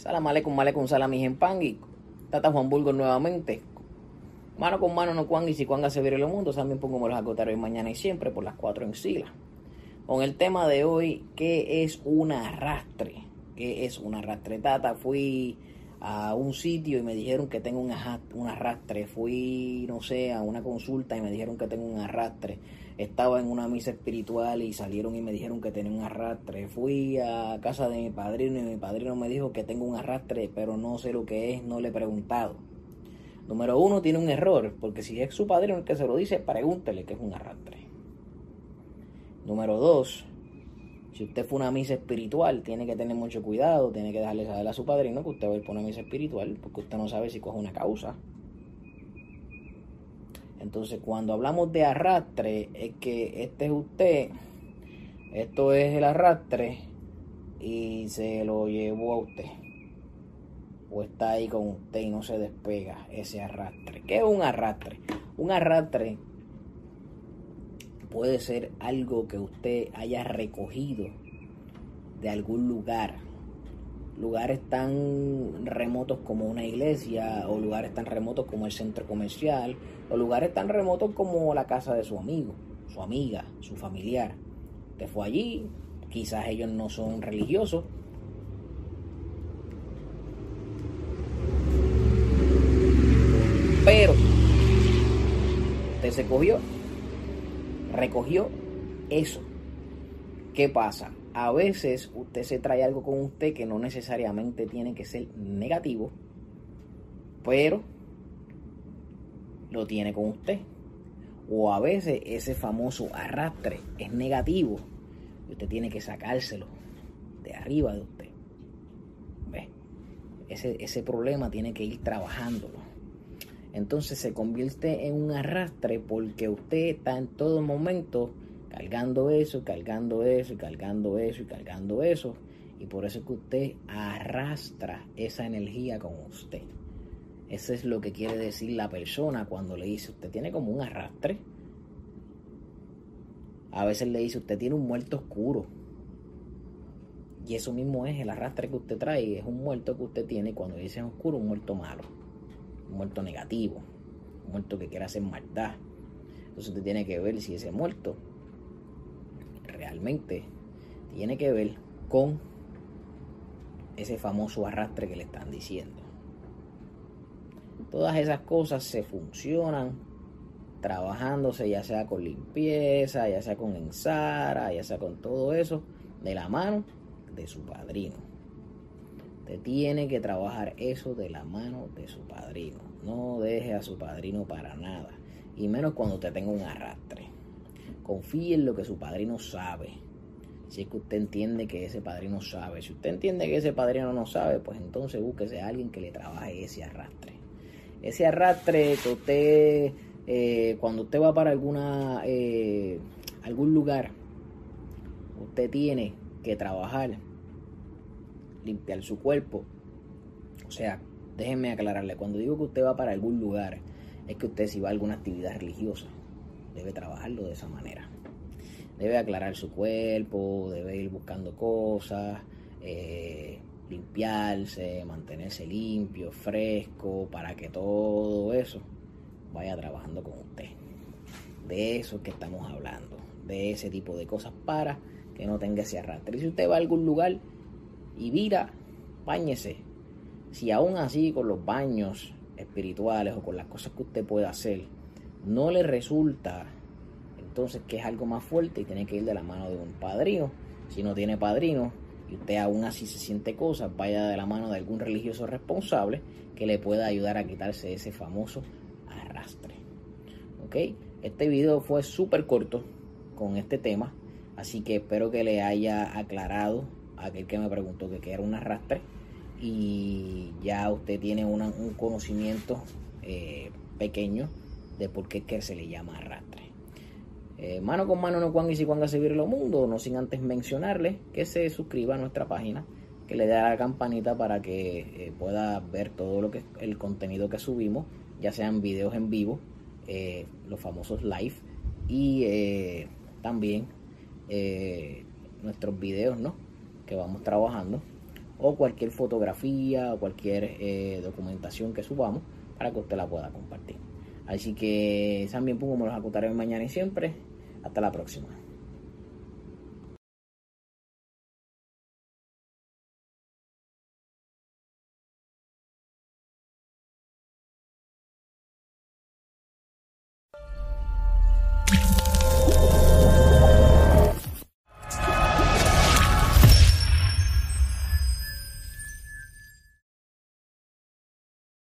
Salam aleikum, aleikum, salam, en pangui. Tata Juan Burgos nuevamente. Mano con mano no cuan y si cuanga se viene el mundo. También pongo los acotar hoy, mañana y siempre por las cuatro en sila. Con el tema de hoy, ¿qué es un arrastre? ¿Qué es un arrastre? Tata, fui a un sitio y me dijeron que tengo un arrastre. Fui, no sé, a una consulta y me dijeron que tengo un arrastre. Estaba en una misa espiritual y salieron y me dijeron que tenía un arrastre. Fui a casa de mi padrino y mi padrino me dijo que tengo un arrastre, pero no sé lo que es, no le he preguntado. Número uno, tiene un error, porque si es su padrino el que se lo dice, pregúntele que es un arrastre. Número dos, si usted fue una misa espiritual, tiene que tener mucho cuidado, tiene que dejarle saber a su padrino que usted va a ir por una misa espiritual, porque usted no sabe si coge una causa. Entonces, cuando hablamos de arrastre, es que este es usted, esto es el arrastre y se lo llevó a usted. O está ahí con usted y no se despega ese arrastre. ¿Qué es un arrastre? Un arrastre puede ser algo que usted haya recogido de algún lugar. Lugares tan remotos como una iglesia, o lugares tan remotos como el centro comercial, o lugares tan remotos como la casa de su amigo, su amiga, su familiar. Usted fue allí, quizás ellos no son religiosos. Pero usted se cogió recogió eso. ¿Qué pasa? A veces usted se trae algo con usted que no necesariamente tiene que ser negativo, pero lo tiene con usted. O a veces ese famoso arrastre es negativo y usted tiene que sacárselo de arriba de usted. Ese, ese problema tiene que ir trabajándolo entonces se convierte en un arrastre porque usted está en todo momento cargando eso, cargando eso, cargando eso y cargando eso. Y por eso es que usted arrastra esa energía con usted. Eso es lo que quiere decir la persona cuando le dice, usted tiene como un arrastre. A veces le dice, usted tiene un muerto oscuro. Y eso mismo es el arrastre que usted trae, es un muerto que usted tiene. Cuando dice oscuro, un muerto malo un muerto negativo, un muerto que quiera hacer maldad. Entonces usted tiene que ver si ese muerto realmente tiene que ver con ese famoso arrastre que le están diciendo. Todas esas cosas se funcionan trabajándose ya sea con limpieza, ya sea con ensara, ya sea con todo eso, de la mano de su padrino tiene que trabajar eso de la mano de su padrino. No deje a su padrino para nada. Y menos cuando usted tenga un arrastre. Confíe en lo que su padrino sabe. Si es que usted entiende que ese padrino sabe. Si usted entiende que ese padrino no sabe, pues entonces búsquese a alguien que le trabaje ese arrastre. Ese arrastre que usted, eh, cuando usted va para alguna, eh, algún lugar, usted tiene que trabajar limpiar su cuerpo. O sea, déjenme aclararle, cuando digo que usted va para algún lugar, es que usted si va a alguna actividad religiosa, debe trabajarlo de esa manera. Debe aclarar su cuerpo, debe ir buscando cosas, eh, limpiarse, mantenerse limpio, fresco, para que todo eso vaya trabajando con usted. De eso es que estamos hablando, de ese tipo de cosas para que no tenga ese arrastre. Y si usted va a algún lugar, y vira, bañese. Si aún así con los baños espirituales o con las cosas que usted puede hacer no le resulta, entonces que es algo más fuerte y tiene que ir de la mano de un padrino. Si no tiene padrino y usted aún así se siente cosas, vaya de la mano de algún religioso responsable que le pueda ayudar a quitarse ese famoso arrastre. ¿Ok? Este video fue súper corto con este tema, así que espero que le haya aclarado aquel que me preguntó que era un arrastre y ya usted tiene un conocimiento eh, pequeño de por qué se le llama arrastre. Eh, mano con mano no cuan y si cuanga se lo mundo, no sin antes mencionarle que se suscriba a nuestra página, que le dé a la campanita para que eh, pueda ver todo lo que el contenido que subimos, ya sean videos en vivo, los famosos live y también nuestros videos, ¿no? que vamos trabajando o cualquier fotografía o cualquier eh, documentación que subamos para que usted la pueda compartir. Así que también pongo me los acotaré mañana y siempre. Hasta la próxima.